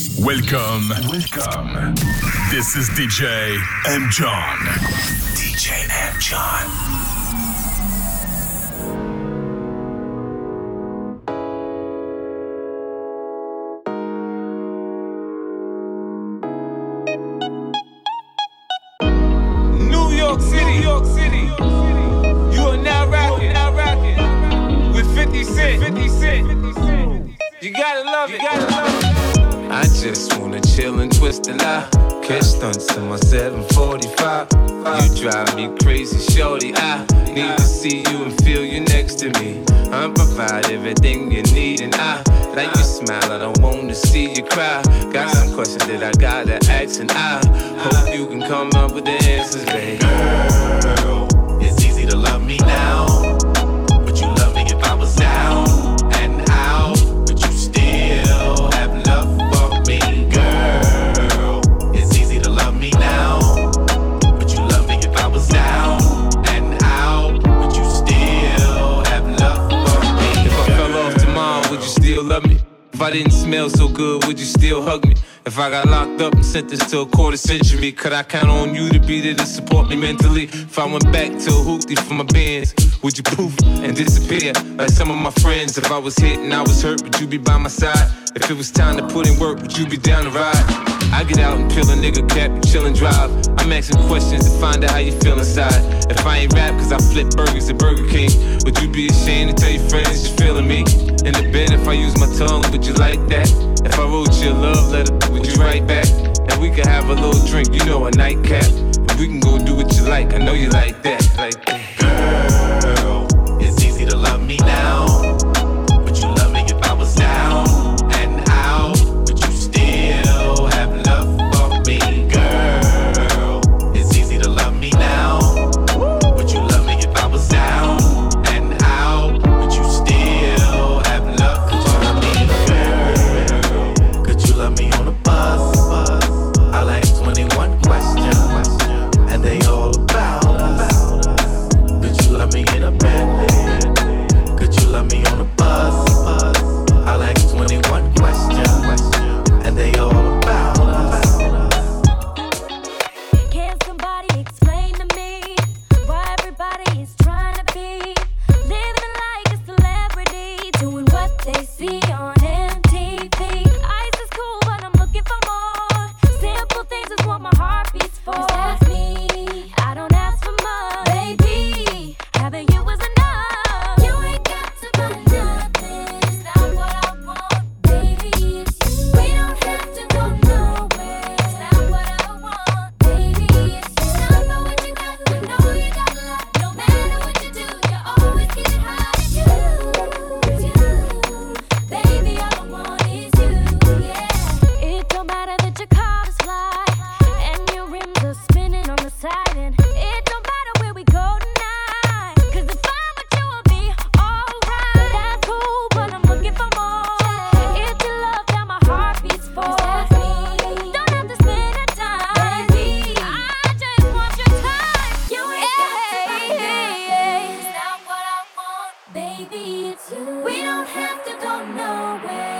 Welcome, welcome. This is DJ M. John. DJ M. John. Century, could I count on you to be there to support me mentally? If I went back to hoopty for my bands, would you poof and disappear like some of my friends? If I was hit and I was hurt, would you be by my side? If it was time to put in work, would you be down to ride? I get out and peel a nigga cap chill and drive. I'm asking questions to find out how you feel inside. If I ain't rap cause I flip burgers at Burger King, would you be ashamed to tell your friends you're feeling me? In the bed, if I use my tongue, would you like that? If I wrote you a love letter, would you write back? And we can have a little drink, you know, a nightcap. And we can go do what you like, I know you like that, like that. ¿Cómo go explico?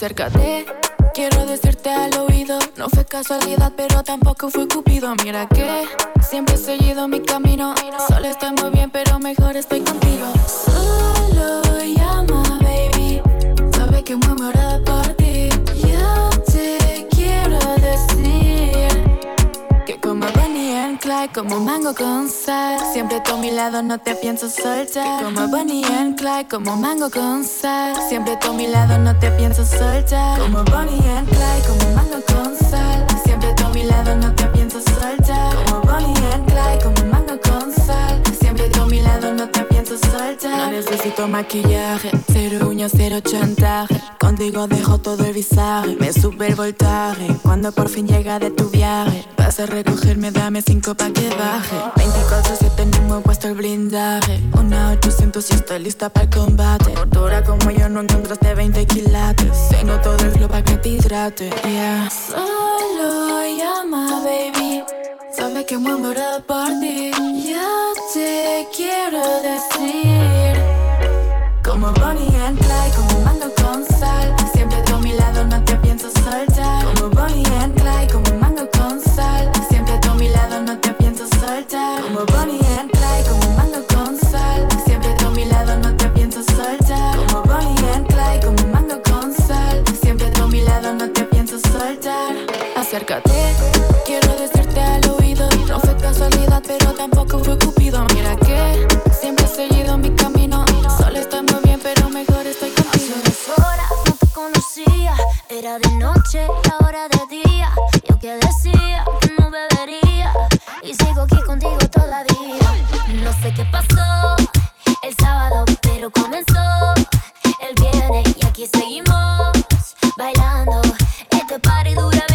Acércate, quiero decirte al oído. No fue casualidad, pero tampoco fue cupido. Mira que siempre he seguido mi camino. Solo estoy muy bien, pero mejor estoy contigo. Solo llama, baby. Sabe que me muero por ti. Yo te quiero decir que como Bonnie and Clyde, como mango con sal. Siempre tú a mi lado, no te pienso soltar. Que como Bonnie and Clyde, como mango con sal. Siempre tú a mi lado, no te pienso soltar. Como Bonnie and Clyde, como mango con sal. Siempre a mi lado, no te pienso soltar. Como Bonnie and Clyde, como mango con sal. Siempre mi lado, no te No necesito maquillaje, cero uñas, cero chantaje. Contigo dejo todo el visaje, me sube el voltaje. Cuando por fin llega de tu viaje, vas a recogerme, dame cinco pa' que baje. 24-7 no me he puesto el blindaje. Una 800 y estoy lista para el combate. Dura como yo no encontraste 20 quilates. Tengo todo el flow pa' que te hidrate, yeah. Solo llama, baby. Sabe que me muero por ti. Yo te quiero decir. Como Bonnie and Clyde, como mango con sal. Siempre tú a mi lado, no te pienso soltar. Como Bonnie and Clyde, como mango con sal. Siempre tú a mi lado, no te pienso soltar. Como Bonnie and Clyde, como mango con sal. Siempre a mi lado, no te pienso soltar. Como Bonnie and Clyde, como mango con sal. Siempre tú a mi lado, no te pienso soltar. Acércate, tampoco fue cupido. Mira que siempre he seguido mi camino. Solo estoy muy bien, pero mejor estoy contigo. Hace unas horas no te conocía. Era de noche y ahora de día. Yo que decía que no bebería. Y sigo aquí contigo todavía. No sé qué pasó el sábado, pero comenzó el viernes. Y aquí seguimos bailando. Este party dura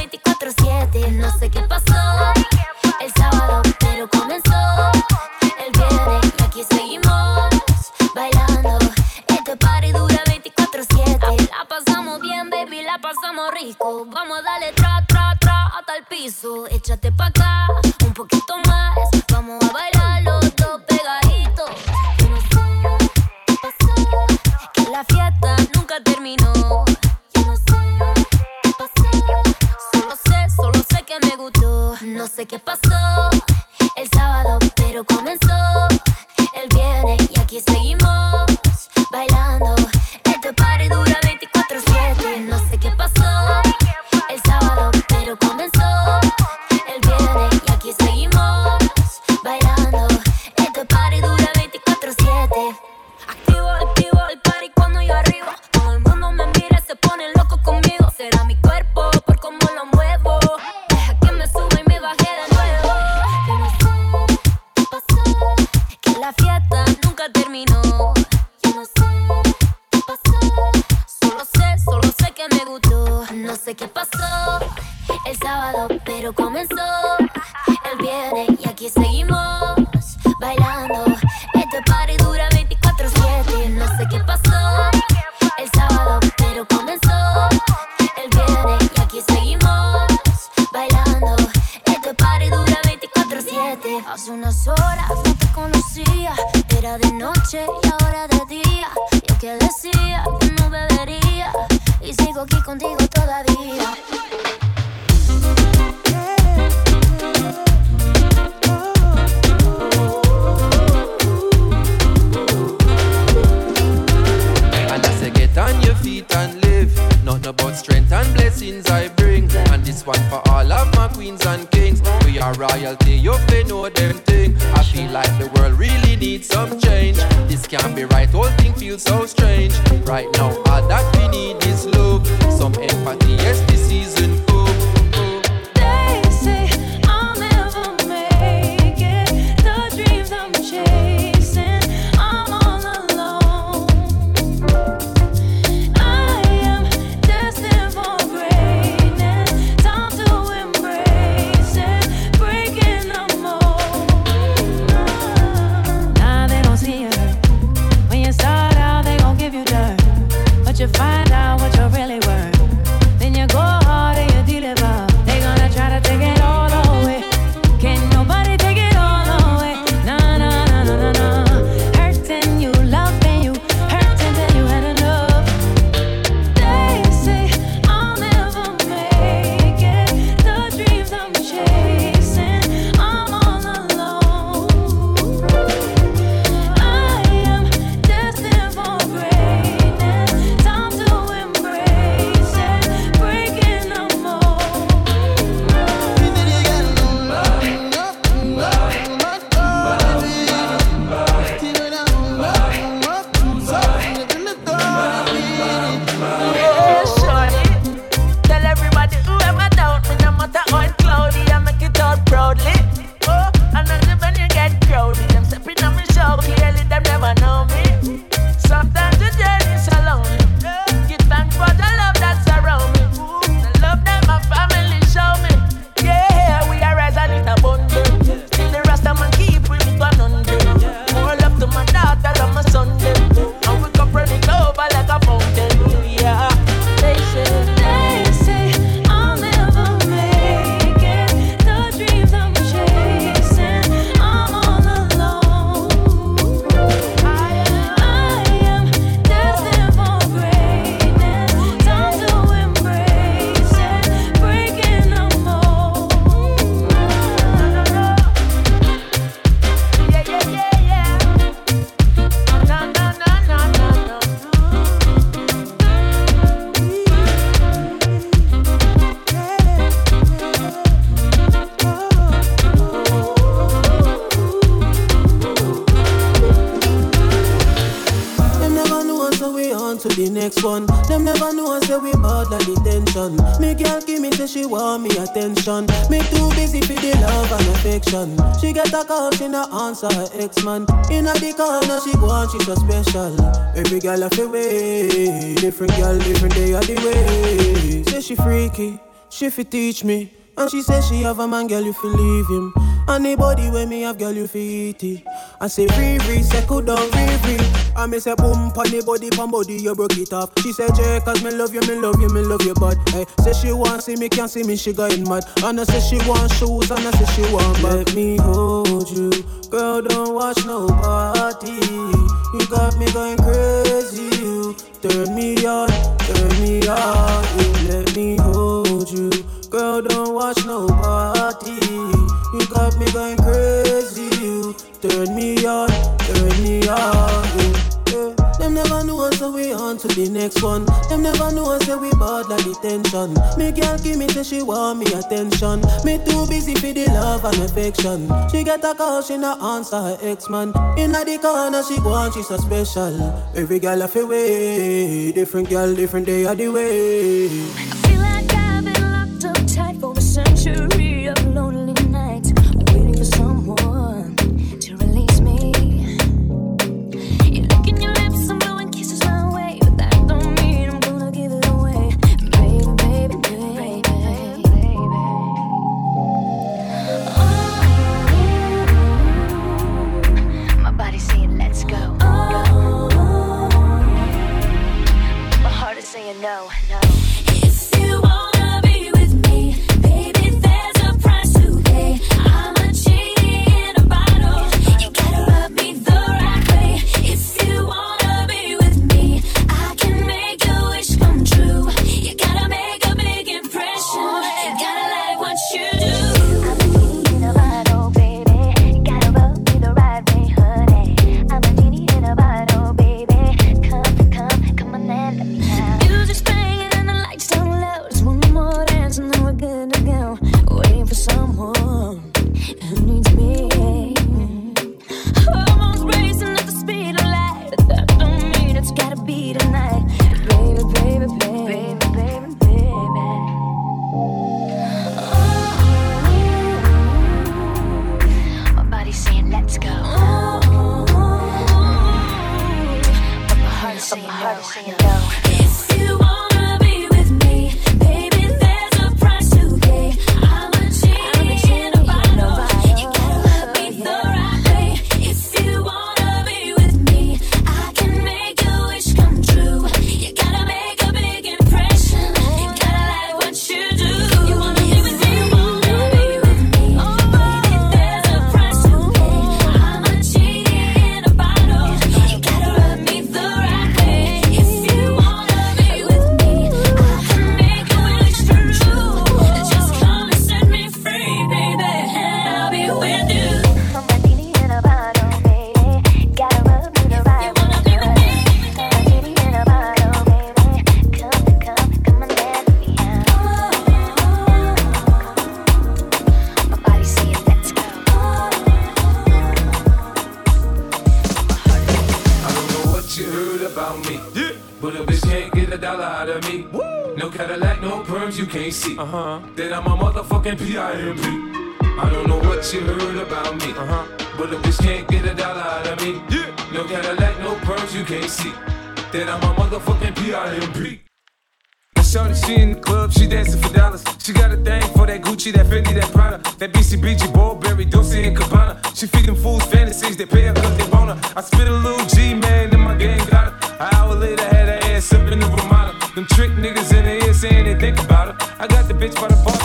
piso. Échate pa' acá, un poquito horas no te conocía. Era de noche y ahora de día. Yo que decía que no bebería. Y sigo aquí contigo todavía. Get on your feet and live. Nothing about strength and blessings I bring. And this one for all of my queens and kings. We are royalty, you fi know them thing. I feel like the world really needs some change. This can't be right, whole thing feels so strange. Right now, all that we need is love. Some empathy, yes, this season. She get a call, she not answer her ex man. Inna the corner, she go on, she so special. Every girl have a way, different girl, different day of the way. Say she freaky, she fi teach me. And she say she have a man, girl, you fi leave him. Anybody when me have, girl, you fi eat it. I say free, second down, free, free. I me say boom, pon body, pon body, you broke it off. She say Jay, cause me love you, me love you, me love you, but hey, say she want see me, can't see me, she going mad. And I say she want shoes, and I say she want back. Let me hold you, girl, don't watch nobody. You got me going crazy, you turn me on, turn me on. You let me hold you, girl, don't watch nobody. You got me going crazy, you turn me on, turn me on. Never know so we on to the next one. Them never know so we bad like the tension. Me girl give me say she want me attention. Me too busy for the love and affection. She get a call, she not answer her ex man. Inna the corner, she on, she so special. Every girl have a way, different girl, different day of the way. Feel like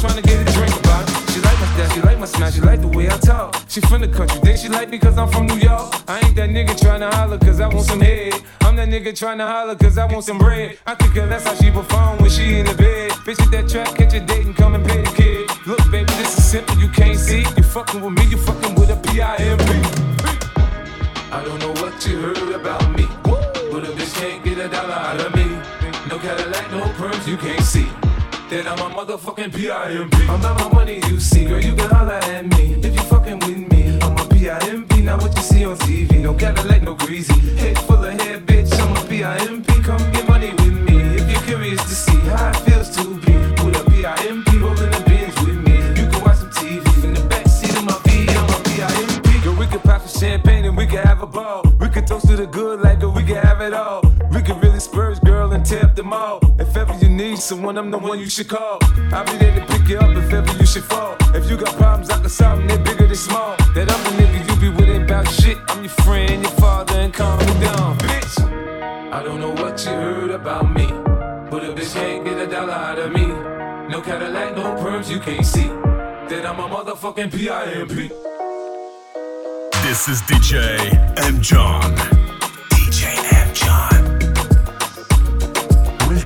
trying to get a drink about it. She like my style, she like my smile, she like the way I talk. She from the country, then she like me cause I'm from New York. I ain't that nigga trying to holler cause I want some head. I'm that nigga trying to holler cause I want some bread. I think that's how she perform when she in the bed. Bitch at that track, catch a date and come and pay the kid. Look, baby, this is simple, you can't see. You fucking with me, you fucking with a P-I-M-P. You heard about me. But a bitch can't get a dollar out of me. No Cadillac, no perms, you can't see. Then I'm a motherfucking PIMP. I'm about my money, you see, girl, you can holler at me. If you fucking with me, I'm a P-I-M-P, not what you see on TV. No Cadillac, no greasy. Head full of hair, bitch, I'm a P-I-M-P. Come get money with me if you're curious to see how it feels to be with a P-I-M-P the good like we can have it all. We can really spurge, girl, and tear up the mall. If ever you need someone, I'm the one you should call. I'll be there to pick you up if ever you should fall. If you got problems, I can solve them, they're bigger than small. That other nigga you be with ain't about shit. I'm your friend, your father, and calm me down, bitch. I don't know what you heard about me, but a bitch can't get a dollar out of me. No Cadillac, no perms, you can't see. That I'm a motherfucking P-I-M-P. This is DJ M. John.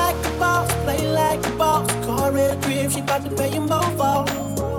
like a boss, play like a boss. Car and crib, she bout to pay him both off.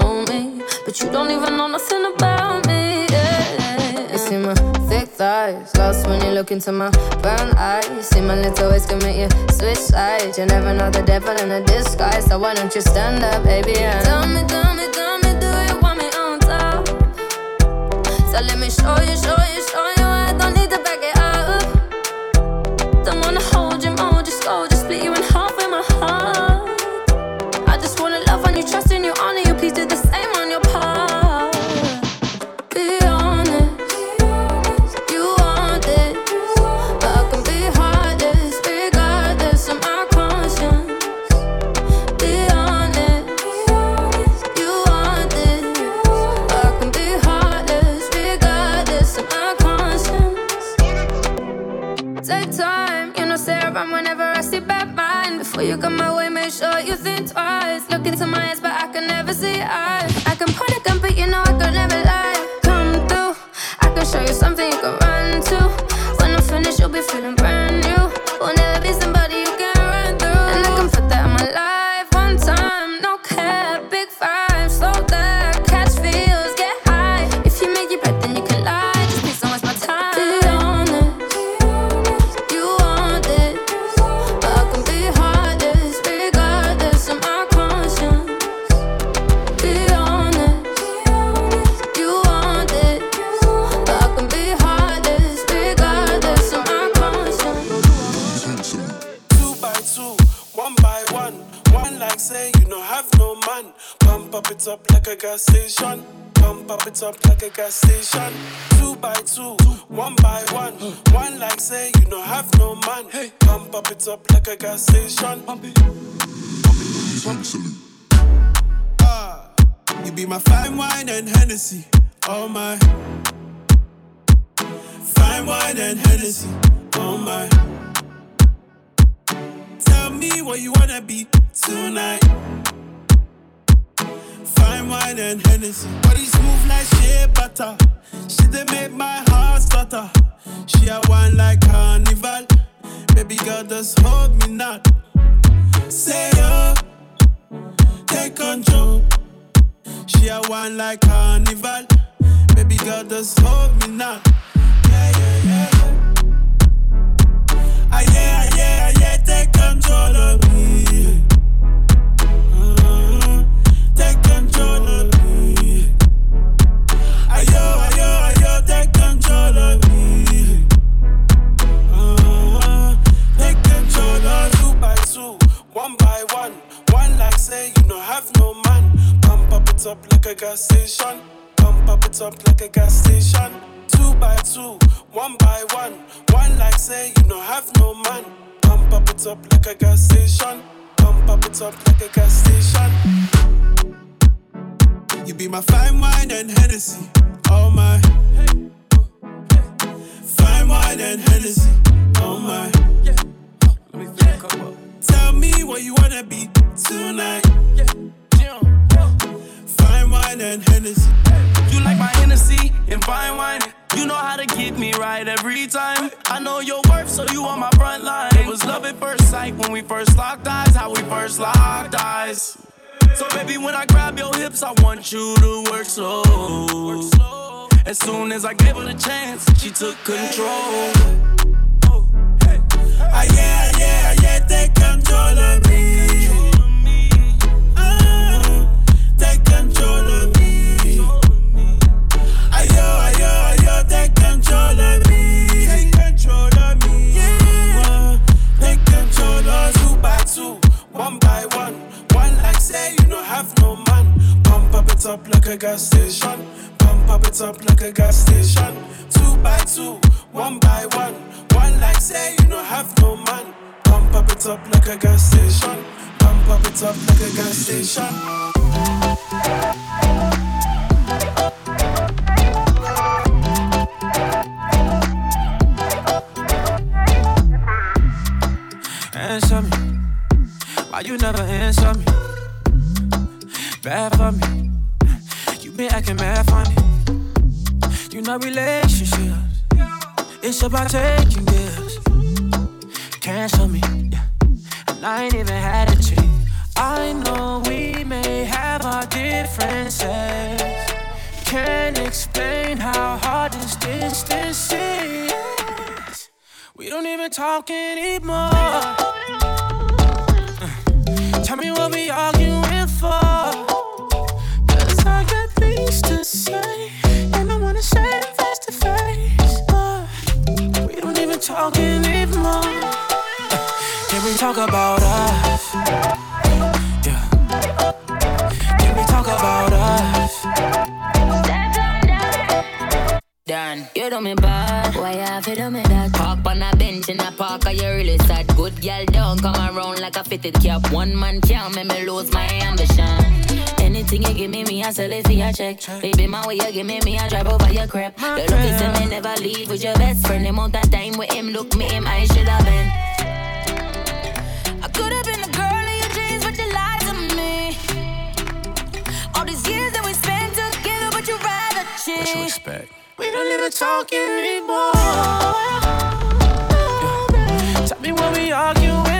Know me, but you don't even know nothing about me. Yeah, you see my thick thighs, lost when you look into my brown eyes. You See my little ways make you switch sides. You never know the devil in a disguise, so why don't you stand up, baby? And tell me, tell me, tell me, do you want me on top? So let me show you, show you, show you. I don't need to back it up. Don't wanna hold you, mold you, slow, just split you in half with my heart. I just wanna love on you, trust in you, honor. Please do the same on your part. Be honest, you want it, but I can be heartless regardless of my conscience. Be honest, you want it, but I can be heartless regardless of my conscience. Take time, you know, say around whenever I see bad mind. Before you come my way, make sure you think one by one. One like say you no have no man. Pump up it up like a gas station. Pump it. Ah, you be my fine wine and Hennessy. Oh my. Fine wine and Hennessy. Oh my. Tell me what you wanna be tonight. Fine wine and Hennessy. Body smooth like shea butter. She done make my heart stutter. She a wine like carnival. Baby girl, just hold me not. Say yo, take control. She a wine like carnival. Baby girl, just hold me not. Yeah, yeah, yeah. Ah, yeah, ah, yeah, ah, yeah, take control of me. Uh, take control of me. It up like a gas station. Pump up it up like a gas station. Two by two, one by one. One like say you no have no man. Pump up it up like a gas station. Pump up it up like a gas station. You be my fine wine and Hennessy. Oh my. Fine wine and Hennessy. Oh my. Tell me what you wanna be tonight. Wine and Hennessy. You like my Hennessy and fine wine. You know how to get me right every time. I know your worth, so you on my front line. It was love at first sight when we first locked eyes. How we first locked eyes. So baby, when I grab your hips, I want you to work slow. As soon as I gave her the chance, she took control. Ah yeah, yeah, yeah, take control of me. Take control of me. Take control of me. Take control of two by two, one by one. One like say you have no man. Pump up it up like a gas station. Pump up it up like a gas station. Two by two, one by one. One like say you have no man. Pump up it up like a gas station. Pump up it up like a gas station. Answer me. Why you never answer me? Bad for me. You been acting mad funny. You know relationships. It's about taking gifts. Cancel me. And I ain't even had a cheat. I know we may have our differences. Can't explain how hard this distance is. We don't even talk anymore. Tell me what we arguing for. Cause I got things to say. And I wanna say them face to face. But we don't even talk anymore. Can we talk about us? Done. You do me bad. Why you have to do me that? Park on a bench in a park, are you really sad? Good girl don't come around like a fitted cap. One man can't make me lose my ambition. Anything you give me, me I sell it for your check. Baby, my way you give me, me I drive over your crap. The look is me never leave with your best friend. The amount of time with him, look me him, I should have been. I could have been the girl in your dreams, but you lied to me. All these years that we spent together, but you rather cheat. What you expect? We don't even talk anymore. Yeah. Tell me what we arguing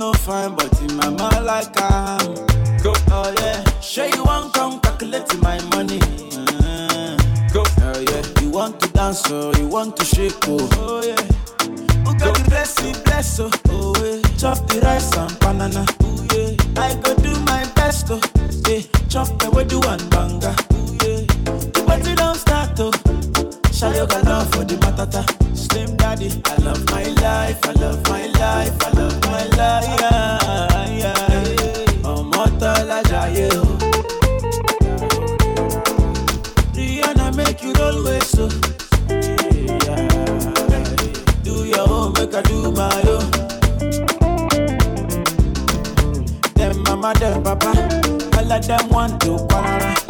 no fine, but in my mind like I am. Go. Oh yeah. Sure you want come calculate my money. Uh, Go. Oh yeah. You want to dance or you want to shake oh. Oh yeah. Who got the blessing, bless oh. Oh yeah. Chop the rice and banana. Oh yeah. I go do my best oh. Yeah. Chop the way do and banga. Shayo love for the matata. Slim daddy, I love my life, I love my life, I love my life. Yeah, yeah. Ọmọ tọ́lá jayé. Rihanna make you roll with so. Do your own, make I do my own. Them mama, them papa, all of them want to quarrel.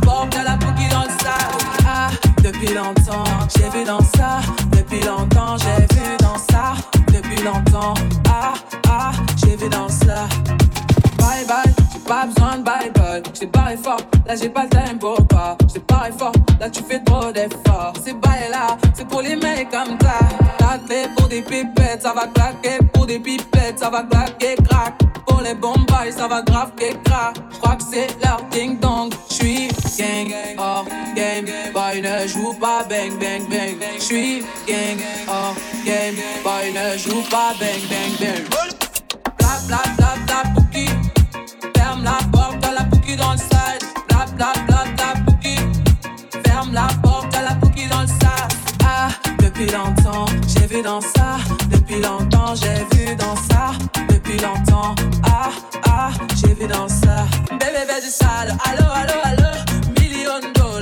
porte la dans le sac. Ah, depuis longtemps, j'ai vu dans ça. Depuis longtemps, j'ai vu dans ça. Depuis longtemps, ah, ah, j'ai vu dans ça. Bye bye, j'ai pas besoin de bye bye. J't'ai barré fort, là j'ai pas le time pour pas. J't'ai barré fort, là tu fais trop d'efforts. C'est bail là, c'est pour les mecs comme ça. La clé pour des pipettes, ça va claquer. Pour des pipettes, ça va claquer, crack. Pour les bombes, ça va grave, que crack. J'crois que c'est leur ding boy ne joue pas bang bang bang. suis gang oh game, boy ne joue pas bang bang bang. Bla bla bouki, ferme la porte à la bouki dans le side. Bla bla bouki, ferme la porte à la bouki dans le side. Ah, depuis longtemps j'ai vu dans ça, depuis longtemps j'ai vu dans ça, depuis longtemps. Ah ah, j'ai vu dans ça. Bébé, bébé du sale, allô allô allô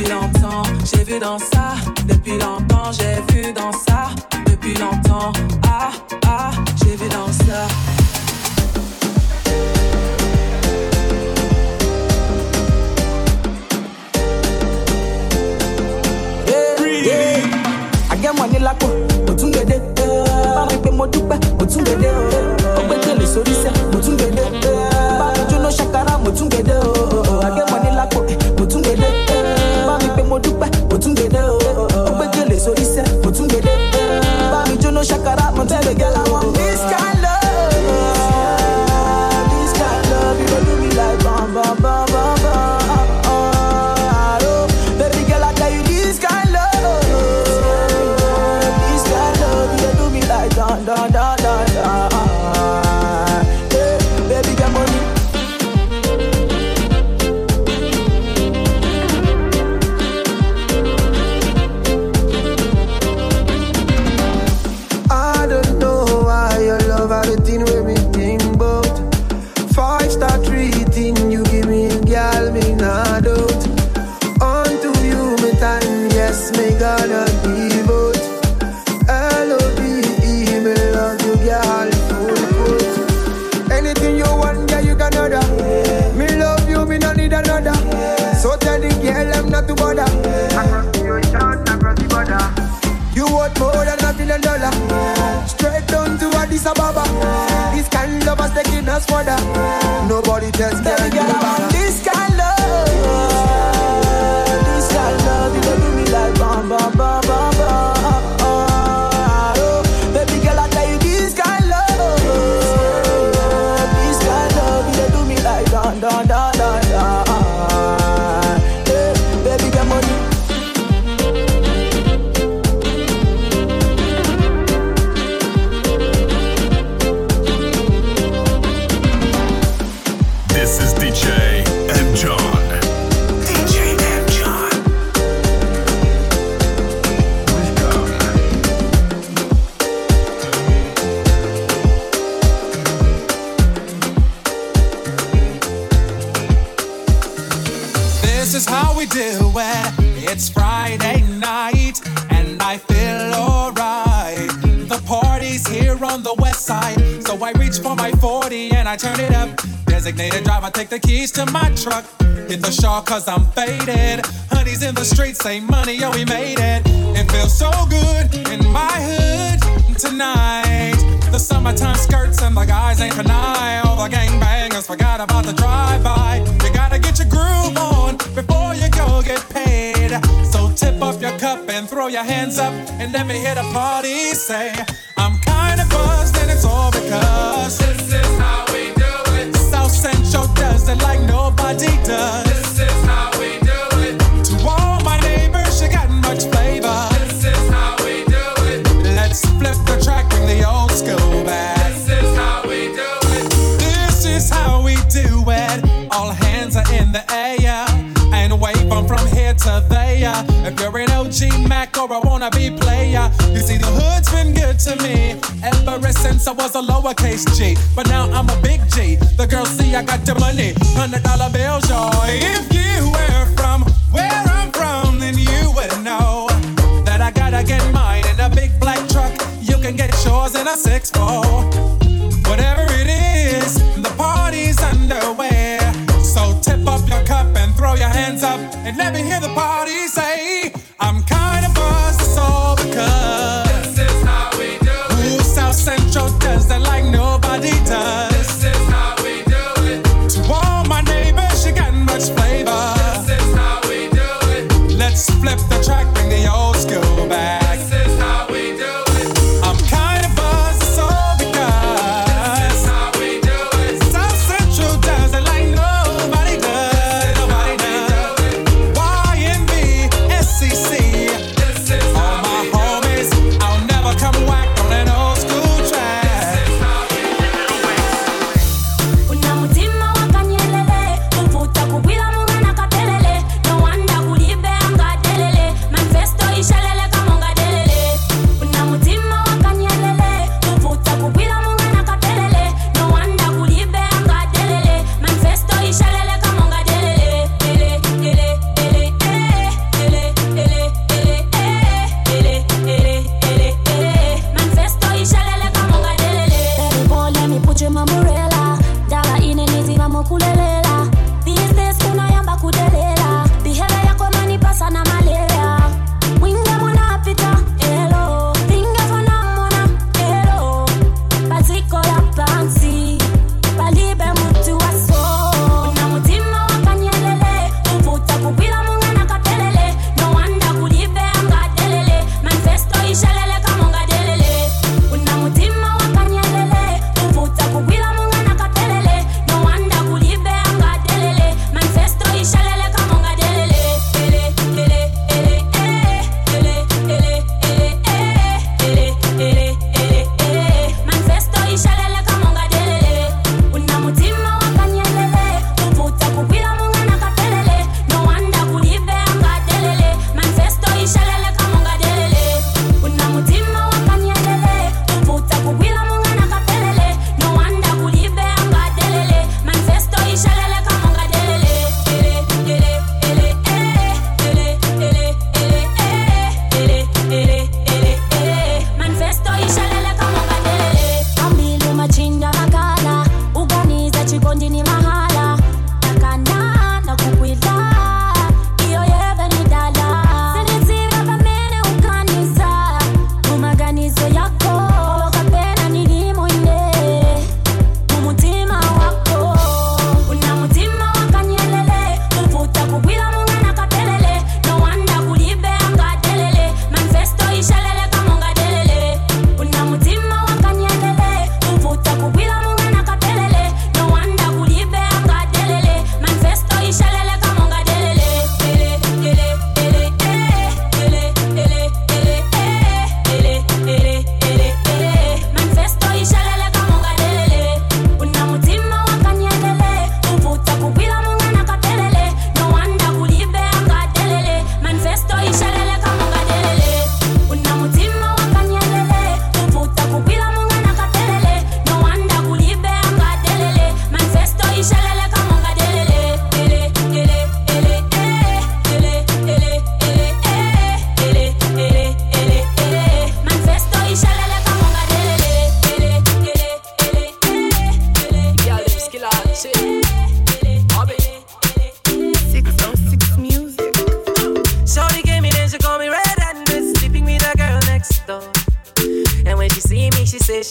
depuis longtemps. J'ai vu dans ça depuis longtemps. J'ai vu dans ça depuis longtemps. Ah ah, j'ai vu dans ça. àgẹ́mọ̀ ní lápò kò tún dédé. bá wọn pé mo dúpẹ́ kò tún dédé. ọgbẹ́ tẹ̀lé sórí sẹ́ kò tún. Nobody tells girl I turn it up. Designated driver, take the keys to my truck. Hit the shawl cause I'm faded. Honey's in the streets, say money, yo, we made it. It feels so good in my hood tonight. The summertime skirts and the guys ain't penile. All the gangbangers forgot about the drive-by. You gotta get your groove on before you go get paid. So tip up your cup and throw your hands up and let me hear the party say, I'm kinda buzzed and it's all because this is how we do it. South Central does it like nobody does. To. If you're an OG Mac or a wannabe player, you see the hood's been good to me ever since I was a lowercase G. But now I'm a big G. The girls see I got the money, hundred dollar bills, y'all. If you were from where I'm from, then you would know that I gotta get mine in a big black truck. You can get yours in a six four. Whatever it is, hands up and let me hear the party say,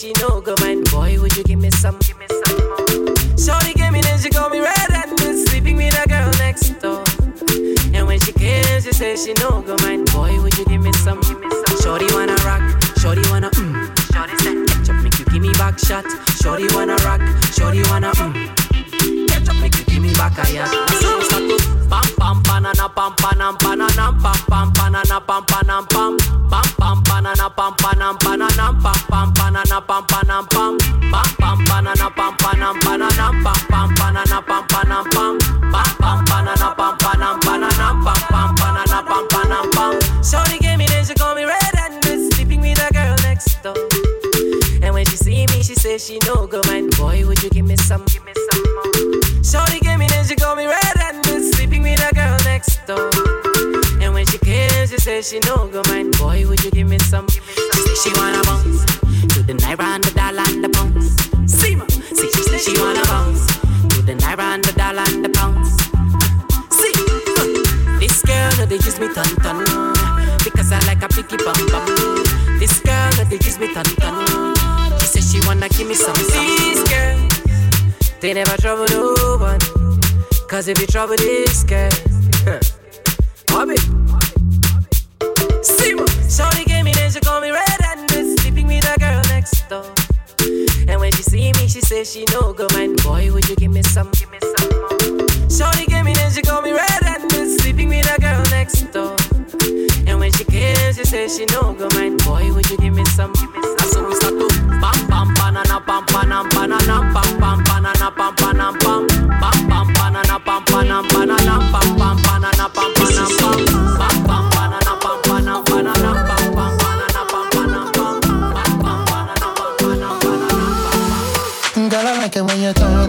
she no good man. Boy, would you give me some? Give me some. Shorty came in and she called me red-handed, sleeping with a girl next door. And when she came, she says she no good man. Boy, would you give me some? Give me some. Shorty wanna rock, shorty wanna mm. Shorty said, ketchup make you give me back shot. Shorty wanna rock, shorty wanna mm. Ketchup make you give me back a yacht. Start to pam pam banana if you trouble this girl, Hobby. See what? Shorty came in and she called me red-handed, sleeping with a girl next door. And when she see me, she says she no go mind. Boy, would you give me some? Give me some. Shorty came in and she called me red-handed, sleeping with a girl next door. And when she came, she said she no go mind. Boy, would you give me some? Give me some. So we start to pam pam banana pam panam banana pam pam banana pam panam pam pam pam banana pam panam banana pam pam banana pam panam pam pam pam banana pam panam banana pam pam banana pam panam pam pam pam banana pam banana Girl, I like it when you turn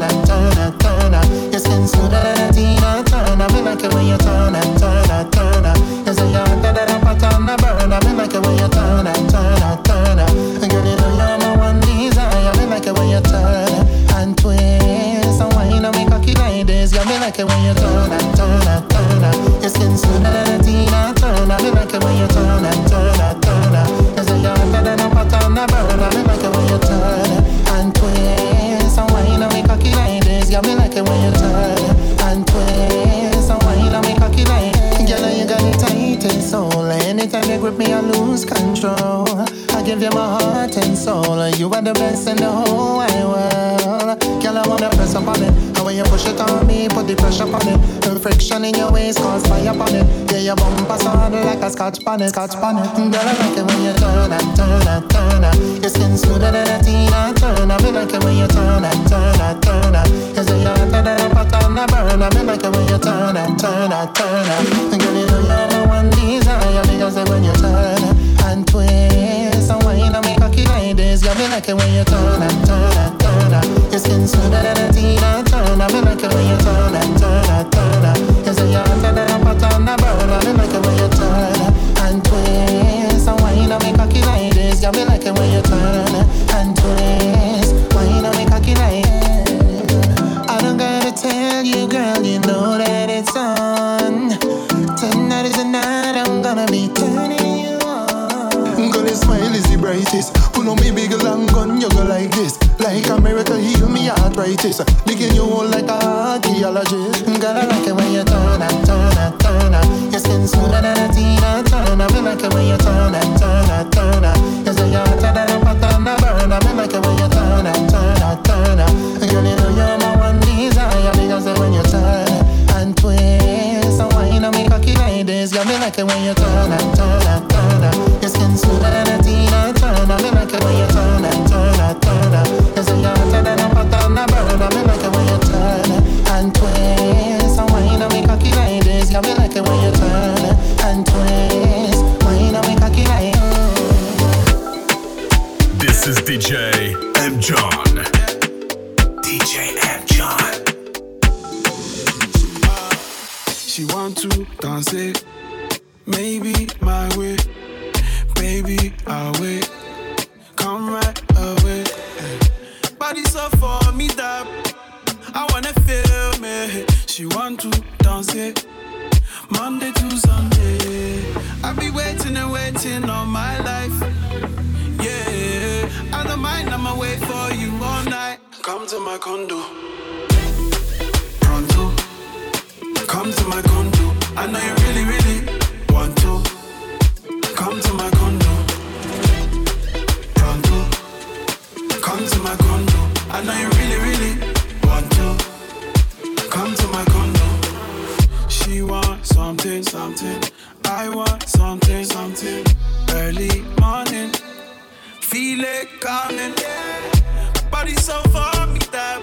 give you my heart and soul. You are the best in the whole wide world. Girl, I wanna press up on it. And when you push it on me, put the pressure on it. The friction in your waist cause fire on it. Yeah, your bumper sound like a scotch bonnet, scotch bonnet. Mm, girl, I like it when you turn and turn and turn. Your skin smoother than a Tina Turner. Me like it when you turn and turn and turn say you're hotter than a pot on the burner. Me like it when you turn and turn and turn. Girl, you know you're my one desire because when you turn and twist like me like it when you turn and turn and turn up. Your skin smoother than a Tina Turner. Me like it when you turn and turn and turn up. You say you're hotter than a pot on the burner. Me like it when you turn and twist and wine and make cocky like this. Yeah, me like it when you Come to my condo. She want something, something. I want something, something. Early morning, feel it coming. Body so me that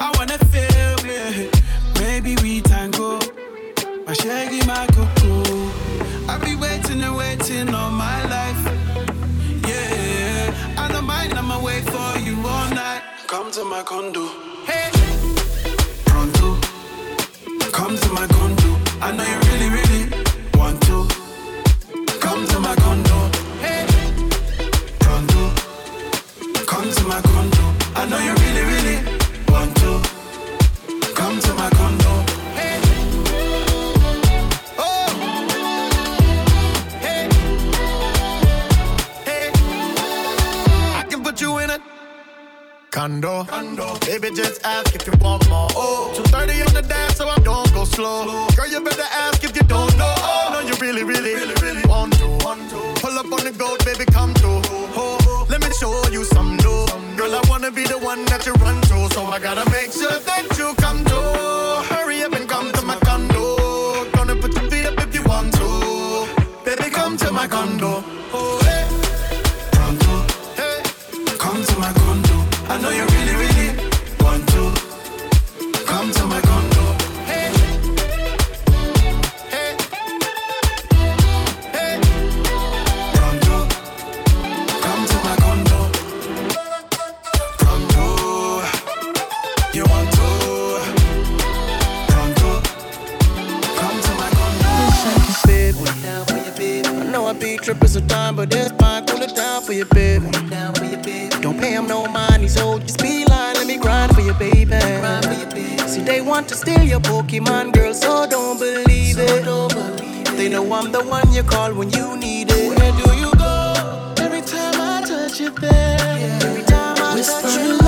I wanna feel it. Maybe we tango. My shaggy, my cuckoo. I be waiting and waiting all my life. Yeah, I don't mind, I'ma wait for you all night. Come to my condo. Come to my condo. I know you really, really want to. Come to my condo. Hey, pronto. Come to my condo. I know you really, really want to. Come to my condo. Hey. Oh. Hey. Hey. I can put you in a Condo. Baby, just ask if you want more. Oh, 230 on the dash, so I don't slow. Girl, you better ask if you don't know. Oh, no, you really, really, really, really want to. Pull up on the goat, baby, come through. Oh, let me show you some new. Girl, I wanna be the one that you run to, so I gotta make sure that you come through. Hurry up and come to my condo. Gonna put your feet up if you want to. Baby, come to my condo. Be tripping sometimes, but it's fine. Cool it down for your baby. Down for your baby. Don't pay him no money, so just be lying. Let me grind for your baby. Grind for your baby. See, they want to steal your Pokemon, girl, so don't believe it. They know I'm the one you call when you need it. Where do you go? Every time I touch you there. Every time I touch you,